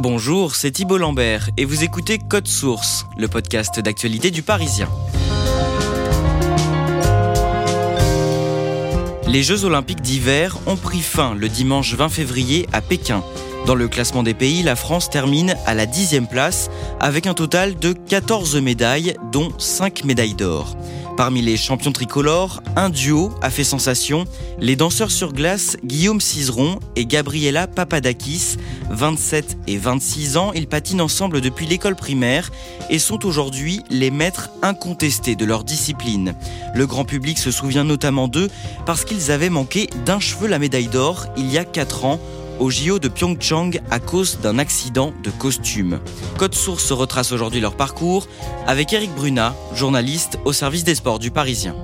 Bonjour, c'est Thibault Lambert et vous écoutez Code Source, le podcast d'actualité du Parisien. Les Jeux olympiques d'hiver ont pris fin le dimanche 20 février à Pékin. Dans le classement des pays, la France termine à la dixième place avec un total de 14 médailles, dont 5 médailles d'or. Parmi les champions tricolores, un duo a fait sensation, les danseurs sur glace Guillaume Cizeron et Gabriela Papadakis. 27 et 26 ans, ils patinent ensemble depuis l'école primaire et sont aujourd'hui les maîtres incontestés de leur discipline. Le grand public se souvient notamment d'eux parce qu'ils avaient manqué d'un cheveu la médaille d'or il y a 4 ans au JO de Pyeongchang à cause d'un accident de costume. Code Source retrace aujourd'hui leur parcours avec Eric Brunat, journaliste au service des sports du Parisien.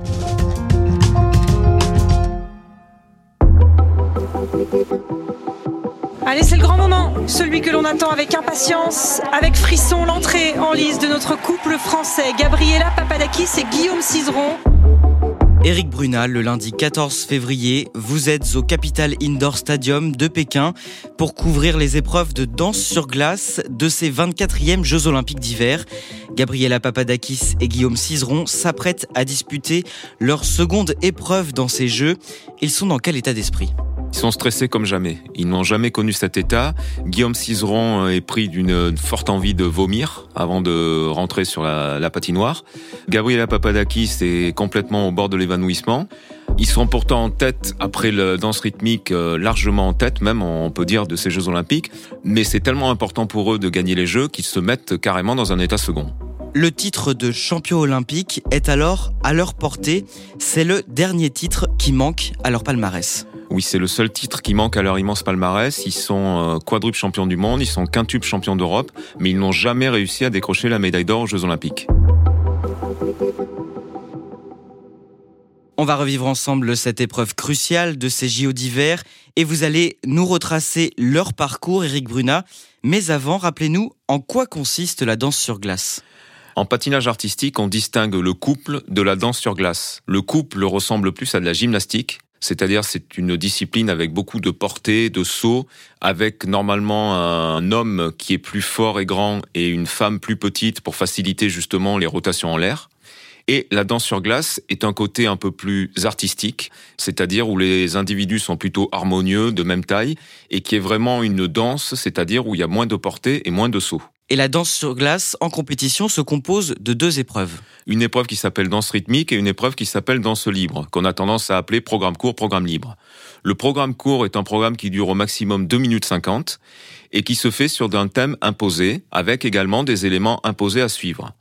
Allez, c'est le grand moment, celui que l'on attend avec impatience, avec frisson, l'entrée en lice de notre couple français, Gabriela Papadakis et Guillaume Cizeron. Éric Brunal, le lundi 14 février, vous êtes au Capital Indoor Stadium de Pékin pour couvrir les épreuves de danse sur glace de ces 24e Jeux Olympiques d'hiver. Gabriela Papadakis et Guillaume Cizeron s'apprêtent à disputer leur seconde épreuve dans ces Jeux. Ils sont dans quel état d'esprit? Ils sont stressés comme jamais. Ils n'ont jamais connu cet état. Guillaume Cizeron est pris d'une forte envie de vomir avant de rentrer sur la, la patinoire. Gabriela Papadakis est complètement au bord de l'évanouissement. Ils sont pourtant en tête, après la danse rythmique, euh, largement en tête, même on peut dire, de ces Jeux Olympiques. Mais c'est tellement important pour eux de gagner les Jeux qu'ils se mettent carrément dans un état second. Le titre de champion olympique est alors à leur portée. C'est le dernier titre qui manque à leur palmarès. Oui, c'est le seul titre qui manque à leur immense palmarès. Ils sont euh, quadruple champions du monde, ils sont quintuple champions d'Europe, mais ils n'ont jamais réussi à décrocher la médaille d'or aux Jeux Olympiques. On va revivre ensemble cette épreuve cruciale de ces JO d'hiver et vous allez nous retracer leur parcours, Eric Bruna. Mais avant, rappelez-nous en quoi consiste la danse sur glace. En patinage artistique, on distingue le couple de la danse sur glace. Le couple ressemble plus à de la gymnastique, c'est-à-dire c'est une discipline avec beaucoup de portée, de saut, avec normalement un homme qui est plus fort et grand et une femme plus petite pour faciliter justement les rotations en l'air. Et la danse sur glace est un côté un peu plus artistique, c'est-à-dire où les individus sont plutôt harmonieux, de même taille, et qui est vraiment une danse, c'est-à-dire où il y a moins de portée et moins de saut. Et la danse sur glace en compétition se compose de deux épreuves. Une épreuve qui s'appelle danse rythmique et une épreuve qui s'appelle danse libre, qu'on a tendance à appeler programme court, programme libre. Le programme court est un programme qui dure au maximum 2 minutes 50 et qui se fait sur un thème imposé avec également des éléments imposés à suivre.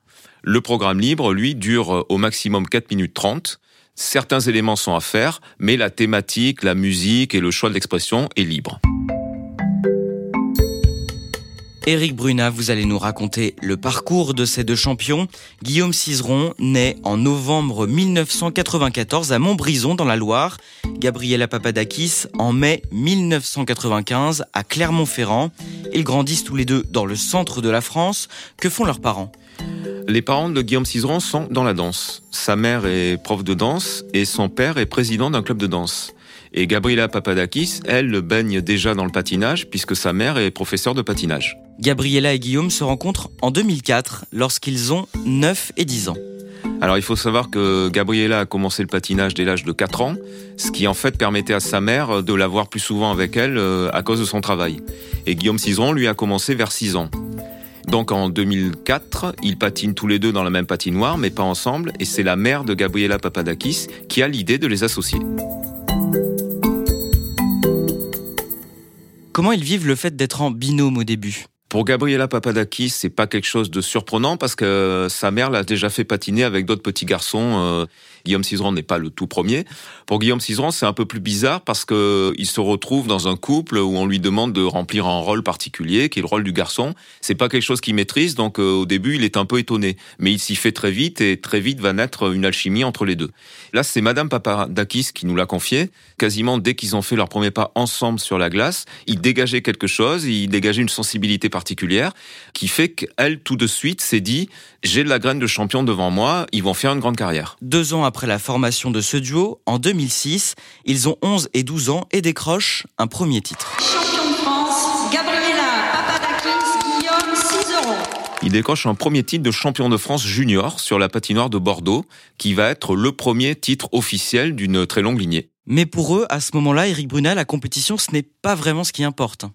Le programme libre, lui, dure au maximum 4 minutes 30. Certains éléments sont à faire, mais la thématique, la musique et le choix de l'expression est libre. Éric Bruna, vous allez nous raconter le parcours de ces deux champions. Guillaume Cizeron naît en novembre 1994 à Montbrison dans la Loire. Gabriela Papadakis en mai 1995 à Clermont-Ferrand. Ils grandissent tous les deux dans le centre de la France. Que font leurs parents? Les parents de Guillaume Cizeron sont dans la danse. Sa mère est prof de danse et son père est président d'un club de danse. Et Gabriela Papadakis, elle, baigne déjà dans le patinage puisque sa mère est professeure de patinage. Gabriela et Guillaume se rencontrent en 2004 lorsqu'ils ont 9 et 10 ans. Alors il faut savoir que Gabriela a commencé le patinage dès l'âge de 4 ans, ce qui en fait permettait à sa mère de la voir plus souvent avec elle euh, à cause de son travail. Et Guillaume Cizeron lui a commencé vers 6 ans. Donc en 2004, ils patinent tous les deux dans la même patinoire, mais pas ensemble, et c'est la mère de Gabriela Papadakis qui a l'idée de les associer. Comment ils vivent le fait d'être en binôme au début? Pour Gabriela Papadakis, c'est pas quelque chose de surprenant parce que sa mère l'a déjà fait patiner avec d'autres petits garçons. Guillaume Cizeron n'est pas le tout premier. Pour Guillaume Cizeron, c'est un peu plus bizarre parce que il se retrouve dans un couple où on lui demande de remplir un rôle particulier, qui est le rôle du garçon. C'est pas quelque chose qu'il maîtrise, donc euh, au début, il est un peu étonné. Mais il s'y fait très vite et très vite va naître une alchimie entre les deux. Là, c'est Madame Papadakis qui nous l'a confié. Quasiment dès qu'ils ont fait leur premier pas ensemble sur la glace, il dégageait quelque chose, il dégageait une sensibilité particulière qui fait qu'elle, tout de suite, s'est dit, j'ai de la graine de champion devant moi, ils vont faire une grande carrière. Deux ans après la formation de ce duo, en 2006, ils ont 11 et 12 ans et décrochent un premier titre. Champion de France, Gabriela Papadakis, Guillaume Cizeron. Il décroche un premier titre de champion de France junior sur la patinoire de Bordeaux, qui va être le premier titre officiel d'une très longue lignée. Mais pour eux, à ce moment-là, Eric Brunel, la compétition, ce n'est pas vraiment ce qui importe.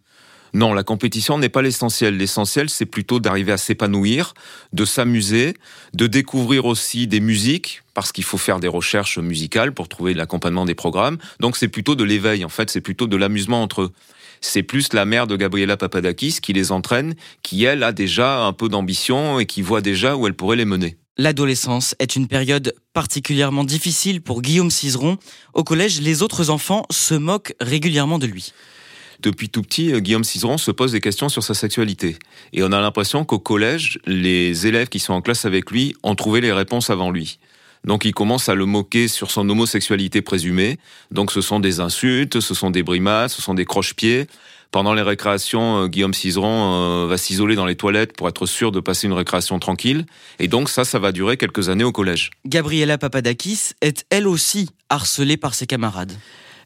Non, la compétition n'est pas l'essentiel. L'essentiel, c'est plutôt d'arriver à s'épanouir, de s'amuser, de découvrir aussi des musiques, parce qu'il faut faire des recherches musicales pour trouver l'accompagnement des programmes. Donc c'est plutôt de l'éveil, en fait, c'est plutôt de l'amusement entre eux. C'est plus la mère de Gabriela Papadakis qui les entraîne, qui elle a déjà un peu d'ambition et qui voit déjà où elle pourrait les mener. L'adolescence est une période particulièrement difficile pour Guillaume Cizeron. Au collège, les autres enfants se moquent régulièrement de lui depuis tout petit, euh, Guillaume Cizeron se pose des questions sur sa sexualité. Et on a l'impression qu'au collège, les élèves qui sont en classe avec lui ont trouvé les réponses avant lui. Donc il commence à le moquer sur son homosexualité présumée. Donc ce sont des insultes, ce sont des brimades, ce sont des croche-pieds. Pendant les récréations, euh, Guillaume Cizeron euh, va s'isoler dans les toilettes pour être sûr de passer une récréation tranquille. Et donc ça, ça va durer quelques années au collège. Gabriela Papadakis est elle aussi harcelée par ses camarades.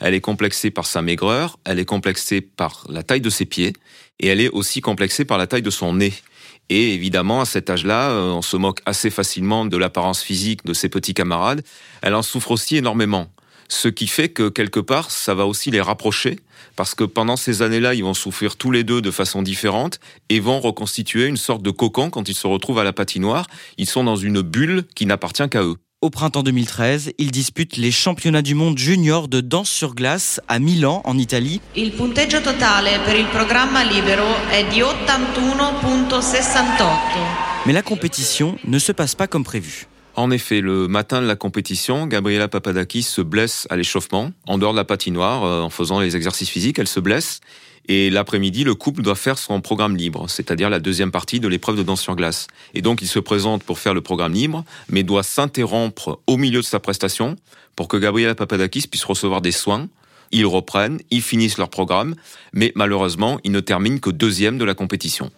Elle est complexée par sa maigreur, elle est complexée par la taille de ses pieds, et elle est aussi complexée par la taille de son nez. Et évidemment, à cet âge-là, euh, on se moque assez facilement de l'apparence physique de ses petits camarades. Elle en souffre aussi énormément. Ce qui fait que quelque part, ça va aussi les rapprocher, parce que pendant ces années-là, ils vont souffrir tous les deux de façon différente et vont reconstituer une sorte de cocon quand ils se retrouvent à la patinoire. Ils sont dans une bulle qui n'appartient qu'à eux. Au printemps 2013, il dispute les championnats du monde junior de danse sur glace à Milan, en Italie. Il punteggio totale per il programma libero è di 81.68. Mais la compétition ne se passe pas comme prévu. En effet, le matin de la compétition, Gabriela Papadakis se blesse à l'échauffement, en dehors de la patinoire, euh, en faisant les exercices physiques, elle se blesse. Et l'après-midi, le couple doit faire son programme libre, c'est-à-dire la deuxième partie de l'épreuve de danse sur glace. Et donc, il se présente pour faire le programme libre, mais doit s'interrompre au milieu de sa prestation pour que Gabriela Papadakis puisse recevoir des soins. Ils reprennent, ils finissent leur programme, mais malheureusement, ils ne terminent que deuxième de la compétition.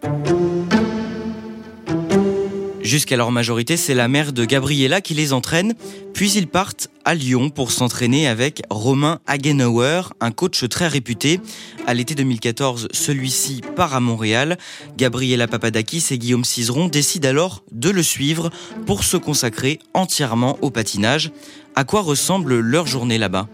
Jusqu'à leur majorité, c'est la mère de Gabriella qui les entraîne. Puis ils partent à Lyon pour s'entraîner avec Romain Hagenauer, un coach très réputé. À l'été 2014, celui-ci part à Montréal. Gabriella Papadakis et Guillaume Cizeron décident alors de le suivre pour se consacrer entièrement au patinage. À quoi ressemble leur journée là-bas?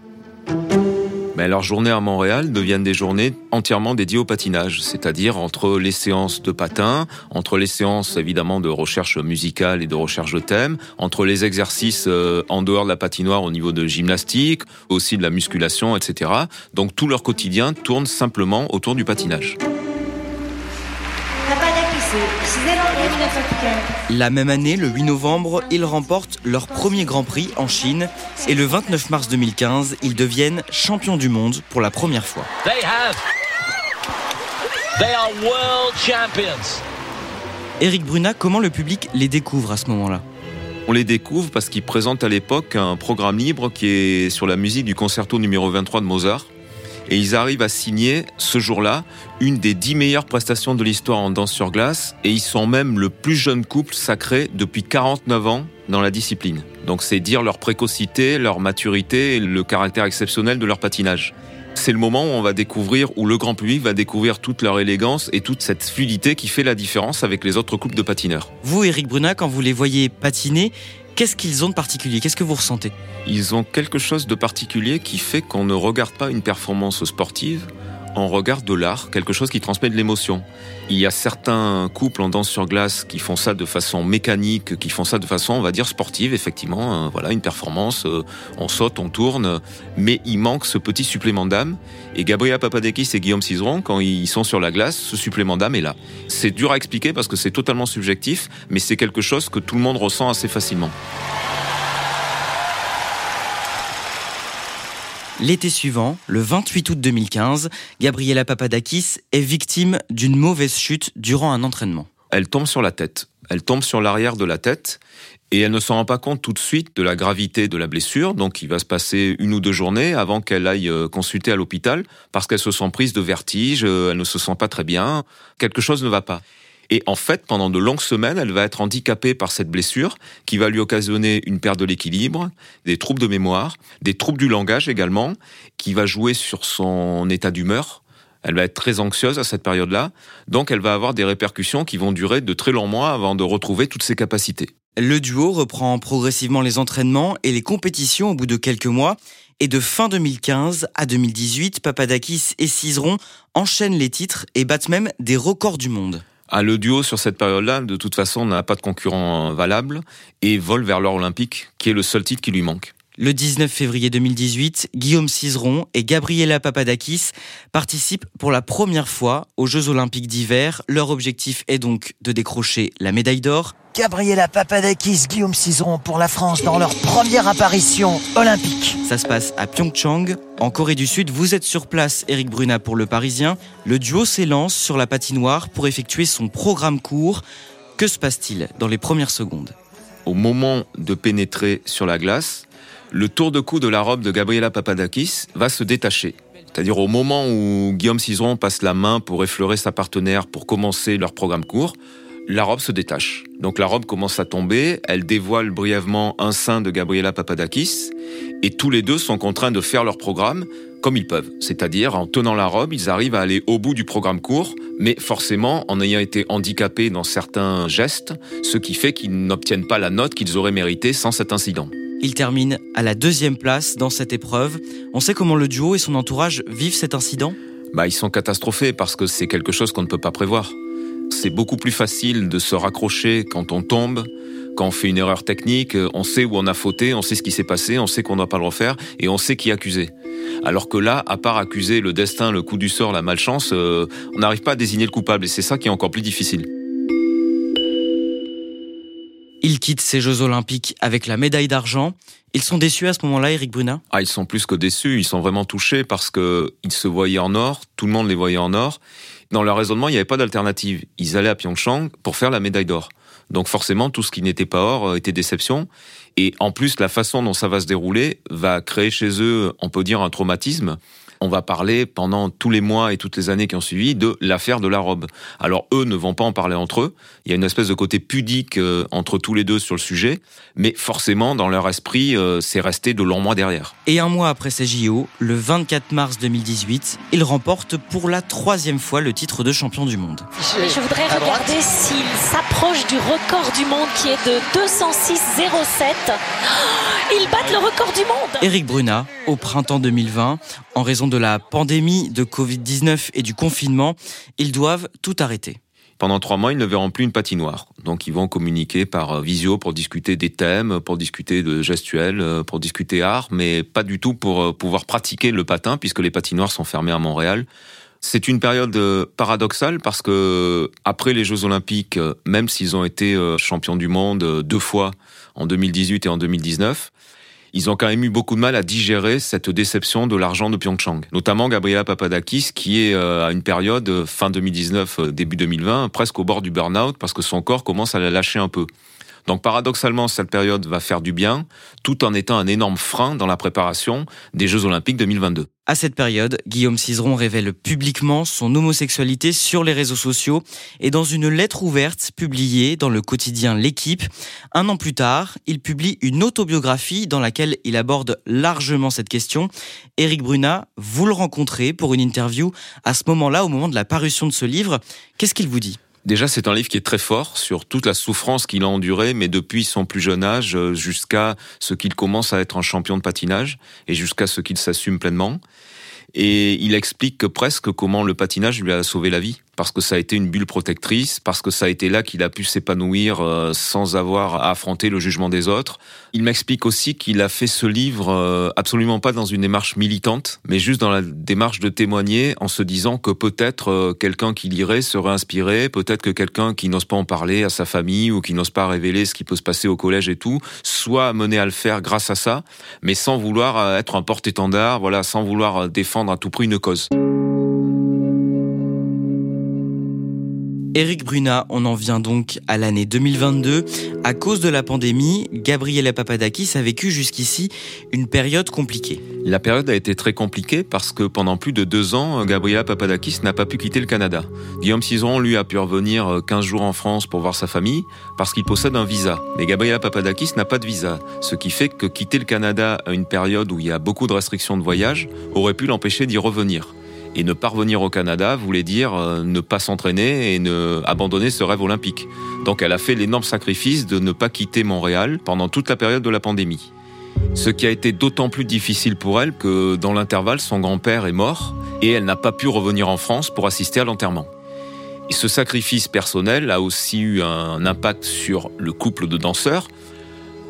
Mais leurs journées à Montréal deviennent des journées entièrement dédiées au patinage, c'est-à-dire entre les séances de patin, entre les séances évidemment de recherche musicale et de recherche de thème, entre les exercices euh, en dehors de la patinoire au niveau de gymnastique, aussi de la musculation, etc. Donc tout leur quotidien tourne simplement autour du patinage. La même année, le 8 novembre, ils remportent leur premier Grand Prix en Chine et le 29 mars 2015, ils deviennent champions du monde pour la première fois. Eric Bruna, comment le public les découvre à ce moment-là? On les découvre parce qu'ils présentent à l'époque un programme libre qui est sur la musique du concerto numéro 23 de Mozart et ils arrivent à signer ce jour-là une des dix meilleures prestations de l'histoire en danse sur glace et ils sont même le plus jeune couple sacré depuis 49 ans dans la discipline. Donc c'est dire leur précocité, leur maturité et le caractère exceptionnel de leur patinage. C'est le moment où on va découvrir, où le grand public va découvrir toute leur élégance et toute cette fluidité qui fait la différence avec les autres couples de patineurs. Vous, Eric Bruna, quand vous les voyez patiner, Qu'est-ce qu'ils ont de particulier? Qu'est-ce que vous ressentez? Ils ont quelque chose de particulier qui fait qu'on ne regarde pas une performance sportive, on regarde de l'art, quelque chose qui transmet de l'émotion. Il y a certains couples en danse sur glace qui font ça de façon mécanique, qui font ça de façon, on va dire, sportive, effectivement. Euh, voilà, une performance, euh, on saute, on tourne, mais il manque ce petit supplément d'âme. Et Gabriela Papadakis et Guillaume Cizeron, quand ils sont sur la glace, ce supplément d'âme est là. C'est dur à expliquer parce que c'est totalement subjectif, mais c'est quelque chose que tout le monde ressent assez facilement. L'été suivant, le 28 août 2015, Gabriela Papadakis est victime d'une mauvaise chute durant un entraînement. Elle tombe sur la tête. Elle tombe sur l'arrière de la tête et elle ne se rend pas compte tout de suite de la gravité de la blessure. Donc il va se passer une ou deux journées avant qu'elle aille euh, consulter à l'hôpital parce qu'elle se sent prise de vertige, euh, elle ne se sent pas très bien, quelque chose ne va pas. Et en fait, pendant de longues semaines, elle va être handicapée par cette blessure qui va lui occasionner une perte de l'équilibre, des troubles de mémoire, des troubles du langage également, qui va jouer sur son état d'humeur. Elle va être très anxieuse à cette période-là, donc elle va avoir des répercussions qui vont durer de très longs mois avant de retrouver toutes ses capacités. Le duo reprend progressivement les entraînements et les compétitions au bout de quelques mois. Et de fin 2015 à 2018, Papadakis et Cizeron enchaînent les titres et battent même des records du monde. Ah, le duo sur cette période-là, de toute façon, n'a pas de concurrent valable et vole vers l'or olympique, qui est le seul titre qui lui manque. Le 19 février 2018, Guillaume Cizeron et Gabriela Papadakis participent pour la première fois aux Jeux Olympiques d'hiver. Leur objectif est donc de décrocher la médaille d'or. Gabriela Papadakis, Guillaume Cizeron pour la France dans leur première apparition olympique. Ça se passe à Pyeongchang, en Corée du Sud. Vous êtes sur place, Eric Bruna pour Le Parisien. Le duo s'élance sur la patinoire pour effectuer son programme court. Que se passe-t-il dans les premières secondes? Au moment de pénétrer sur la glace, le tour de cou de la robe de Gabriela Papadakis va se détacher. C'est-à-dire au moment où Guillaume Cizeron passe la main pour effleurer sa partenaire pour commencer leur programme court, la robe se détache. Donc la robe commence à tomber, elle dévoile brièvement un sein de Gabriela Papadakis, et tous les deux sont contraints de faire leur programme comme ils peuvent. C'est-à-dire, en tenant la robe, ils arrivent à aller au bout du programme court, mais forcément en ayant été handicapés dans certains gestes, ce qui fait qu'ils n'obtiennent pas la note qu'ils auraient méritée sans cet incident. Ils terminent à la deuxième place dans cette épreuve. On sait comment le duo et son entourage vivent cet incident bah, Ils sont catastrophés parce que c'est quelque chose qu'on ne peut pas prévoir. C'est beaucoup plus facile de se raccrocher quand on tombe, quand on fait une erreur technique, on sait où on a fauté, on sait ce qui s'est passé, on sait qu'on ne doit pas le refaire et on sait qui accuser. Alors que là, à part accuser le destin, le coup du sort, la malchance, euh, on n'arrive pas à désigner le coupable et c'est ça qui est encore plus difficile. Ils quittent ces Jeux Olympiques avec la médaille d'argent. Ils sont déçus à ce moment-là, Eric Bruna Ah, ils sont plus que déçus. Ils sont vraiment touchés parce que ils se voyaient en or. Tout le monde les voyait en or. Dans leur raisonnement, il n'y avait pas d'alternative. Ils allaient à Pyeongchang pour faire la médaille d'or. Donc forcément, tout ce qui n'était pas or euh, était déception. Et en plus, la façon dont ça va se dérouler va créer chez eux, on peut dire, un traumatisme on va parler pendant tous les mois et toutes les années qui ont suivi de l'affaire de la robe. Alors eux ne vont pas en parler entre eux. Il y a une espèce de côté pudique euh, entre tous les deux sur le sujet, mais forcément dans leur esprit, euh, c'est resté de longs mois derrière. Et un mois après ces JO, le 24 mars 2018, ils remportent pour la troisième fois le titre de champion du monde. Je, voudrais regarder s'il s'approche du record du monde qui est de 206,07. Ils battent le record du monde. Eric Bruna, au printemps 2020, en raison de la pandémie de Covid-19 et du confinement, ils doivent tout arrêter. Pendant trois mois, ils ne verront plus une patinoire. Donc, ils vont communiquer par euh, visio pour discuter des thèmes, pour discuter de gestuels, euh, pour discuter art, mais pas du tout pour euh, pouvoir pratiquer le patin, puisque les patinoires sont fermées à Montréal. C'est une période paradoxale parce que après les Jeux Olympiques, même s'ils ont été champions du monde deux fois en 2018 et en 2019, ils ont quand même eu beaucoup de mal à digérer cette déception de l'argent de Pyeongchang. Notamment Gabriela Papadakis, qui est euh, à une période euh, fin 2019, euh, début 2020, presque au bord du burn-out, parce que son corps commence à la lâcher un peu. Donc paradoxalement, cette période va faire du bien, tout en étant un énorme frein dans la préparation des Jeux Olympiques 2022. À cette période, Guillaume Cizeron révèle publiquement son homosexualité sur les réseaux sociaux et dans une lettre ouverte publiée dans le quotidien L'équipe. Un an plus tard, il publie une autobiographie dans laquelle il aborde largement cette question. Éric Bruna, vous le rencontrez pour une interview à ce moment-là, au moment de la parution de ce livre. Qu'est-ce qu'il vous dit? Déjà, c'est un livre qui est très fort sur toute la souffrance qu'il a endurée, mais depuis son plus jeune âge jusqu'à ce qu'il commence à être un champion de patinage et jusqu'à ce qu'il s'assume pleinement. Et il explique presque comment le patinage lui a sauvé la vie parce que ça a été une bulle protectrice, parce que ça a été là qu'il a pu s'épanouir euh, sans avoir à affronter le jugement des autres. Il m'explique aussi qu'il a fait ce livre euh, absolument pas dans une démarche militante, mais juste dans la démarche de témoigner en se disant que peut-être euh, quelqu'un qui lirait serait inspiré, peut-être que quelqu'un qui n'ose pas en parler à sa famille ou qui n'ose pas révéler ce qui peut se passer au collège et tout, soit amené à le faire grâce à ça, mais sans vouloir être un porte-étendard, voilà, sans vouloir défendre à tout prix une cause. Eric Bruna, on en vient donc à l'année 2022. À cause de la pandémie, Gabriela Papadakis a vécu jusqu'ici une période compliquée. La période a été très compliquée parce que pendant plus de deux ans, Gabriela Papadakis n'a pas pu quitter le Canada. Guillaume Cizeron, lui, a pu revenir 15 jours en France pour voir sa famille parce qu'il possède un visa. Mais Gabriela Papadakis n'a pas de visa. Ce qui fait que quitter le Canada à une période où il y a beaucoup de restrictions de voyage aurait pu l'empêcher d'y revenir. Et ne pas revenir au Canada voulait dire euh, ne pas s'entraîner et ne abandonner ce rêve olympique. Donc elle a fait l'énorme sacrifice de ne pas quitter Montréal pendant toute la période de la pandémie. Ce qui a été d'autant plus difficile pour elle que dans l'intervalle, son grand-père est mort et elle n'a pas pu revenir en France pour assister à l'enterrement. Et ce sacrifice personnel a aussi eu un impact sur le couple de danseurs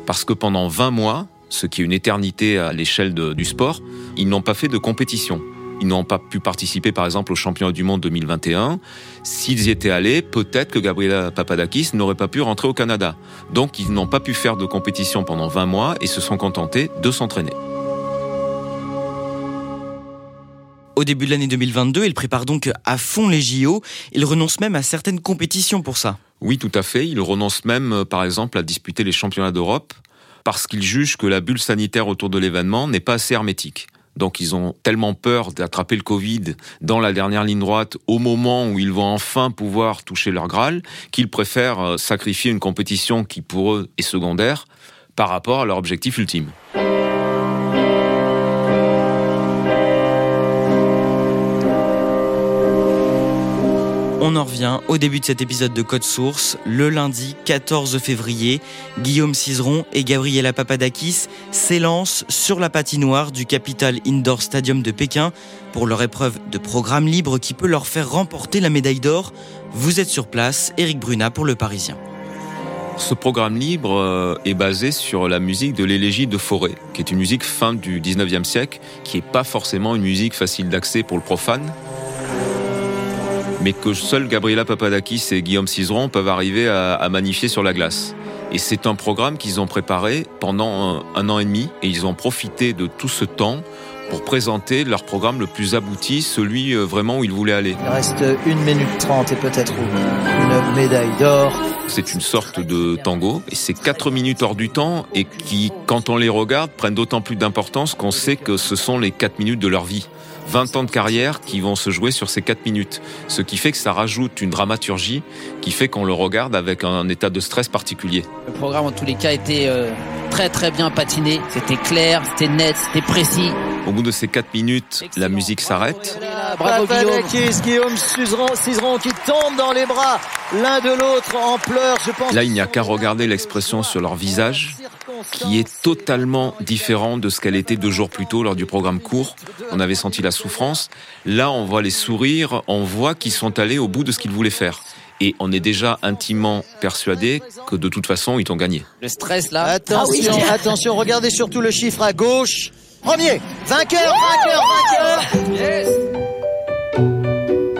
parce que pendant 20 mois, ce qui est une éternité à l'échelle du sport, ils n'ont pas fait de compétition. Ils n'ont pas pu participer, par exemple, au championnat du monde 2021. S'ils y étaient allés, peut-être que Gabriela Papadakis n'aurait pas pu rentrer au Canada. Donc, ils n'ont pas pu faire de compétition pendant 20 mois et se sont contentés de s'entraîner. Au début de l'année 2022, il prépare donc à fond les JO. Il renonce même à certaines compétitions pour ça. Oui, tout à fait. Il renonce même, euh, par exemple, à disputer les championnats d'Europe parce qu'il juge que la bulle sanitaire autour de l'événement n'est pas assez hermétique. Donc ils ont tellement peur d'attraper le Covid dans la dernière ligne droite au moment où ils vont enfin pouvoir toucher leur Graal qu'ils préfèrent euh, sacrifier une compétition qui pour eux est secondaire par rapport à leur objectif ultime. On en revient au début de cet épisode de Code Source. Le lundi 14 février, Guillaume Cizeron et Gabriela Papadakis s'élancent sur la patinoire du Capital Indoor Stadium de Pékin pour leur épreuve de programme libre qui peut leur faire remporter la médaille d'or. Vous êtes sur place, Eric Bruna pour Le Parisien. Ce programme libre euh, est basé sur la musique de l'élégie de Forêt, qui est une musique fin du 19e siècle, qui n'est pas forcément une musique facile d'accès pour le profane mais que seul Gabriela Papadakis et Guillaume Cizeron peuvent arriver à, magnifier sur la glace. Et c'est un programme qu'ils ont préparé pendant un, an et demi et ils ont profité de tout ce temps pour présenter leur programme le plus abouti, celui euh, vraiment où ils voulaient aller. Il reste une minute trente et peut-être une médaille d'or. C'est une sorte de tango et c'est quatre minutes hors du temps et qui, quand on les regarde, prennent d'autant plus d'importance qu'on sait que ce sont les quatre minutes de leur vie. 20 ans de carrière qui vont se jouer sur ces 4 minutes. Ce qui fait que ça rajoute une dramaturgie qui fait qu'on le regarde avec un état de stress particulier. Le programme en tous les cas était euh, très très bien patiné. C'était clair, c'était net, c'était précis. Au bout de ces 4 minutes, la musique s'arrête. Bravo Guillaume. Guillaume Cizeron qui tombe dans les bras l'un de l'autre en pleurs. Je pense Là, il n'y a qu'à regarder l'expression sur leur visage qui est totalement différent de ce qu'elle était deux jours plus tôt lors du programme court. On avait senti la souffrance. Là, on voit les sourires, on voit qu'ils sont allés au bout de ce qu'ils voulaient faire. Et on est déjà intimement persuadé que de toute façon, ils ont gagné. Le stress là. Attention, ah attention, regardez surtout le chiffre à gauche. Premier, vainqueur, vainqueur, vainqueur. Yes.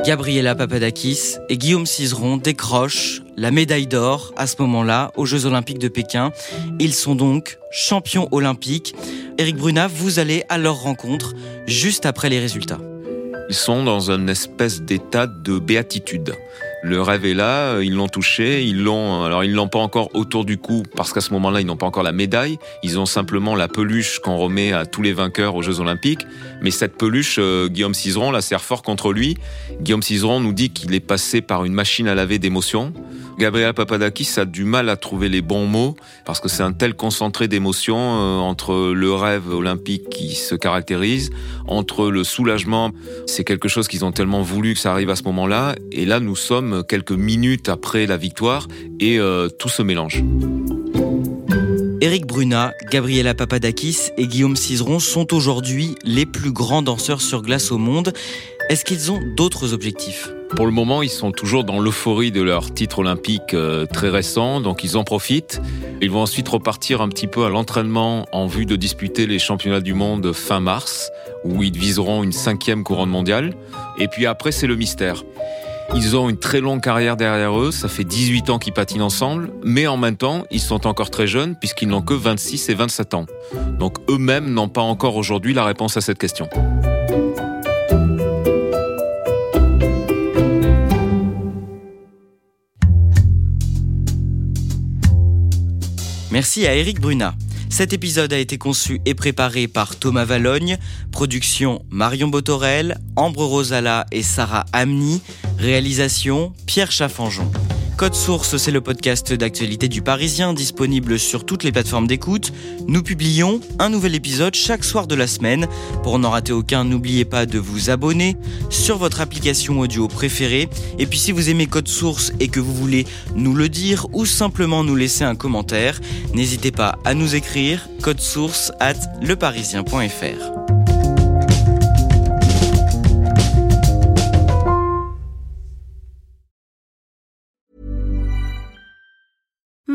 Gabriela Papadakis et Guillaume Cizeron décrochent la médaille d'or à ce moment-là aux Jeux Olympiques de Pékin. Ils sont donc champions olympiques. Eric Bruna, vous allez à leur rencontre juste après les résultats. Ils sont dans une espèce d'état de béatitude. Le rêve est là, ils l'ont touché, ils l'ont. Alors ils l'ont pas encore autour du cou parce qu'à ce moment-là ils n'ont pas encore la médaille. Ils ont simplement la peluche qu'on remet à tous les vainqueurs aux Jeux Olympiques. Mais cette peluche, euh, Guillaume Cizeron la sert fort contre lui. Guillaume Cizeron nous dit qu'il est passé par une machine à laver d'émotions. Gabriel Papadakis a du mal à trouver les bons mots parce que c'est un tel concentré d'émotions euh, entre le rêve olympique qui se caractérise, entre le soulagement, c'est quelque chose qu'ils ont tellement voulu que ça arrive à ce moment-là, et là nous sommes quelques minutes après la victoire et euh, tout se mélange. Eric Bruna, Gabriela Papadakis et Guillaume Cizeron sont aujourd'hui les plus grands danseurs sur glace au monde. Est-ce qu'ils ont d'autres objectifs? Pour le moment, ils sont toujours dans l'euphorie de leur titre olympique euh, très récent, donc ils en profitent. Ils vont ensuite repartir un petit peu à l'entraînement en vue de disputer les championnats du monde fin mars, où ils viseront une cinquième couronne mondiale. Et puis après, c'est le mystère. Ils ont une très longue carrière derrière eux, ça fait 18 ans qu'ils patinent ensemble, mais en même temps, ils sont encore très jeunes puisqu'ils n'ont que 26 et 27 ans. Donc eux-mêmes n'ont pas encore aujourd'hui la réponse à cette question. Merci à Eric Bruna. Cet épisode a été conçu et préparé par Thomas Valogne, production Marion Botorel, Ambre Rosala et Sarah Amni, réalisation Pierre Chaffanjon. Code Source, c'est le podcast d'actualité du Parisien disponible sur toutes les plateformes d'écoute. Nous publions un nouvel épisode chaque soir de la semaine. Pour n'en rater aucun, n'oubliez pas de vous abonner sur votre application audio préférée. Et puis si vous aimez Code Source et que vous voulez nous le dire ou simplement nous laisser un commentaire, n'hésitez pas à nous écrire code source at leparisien.fr.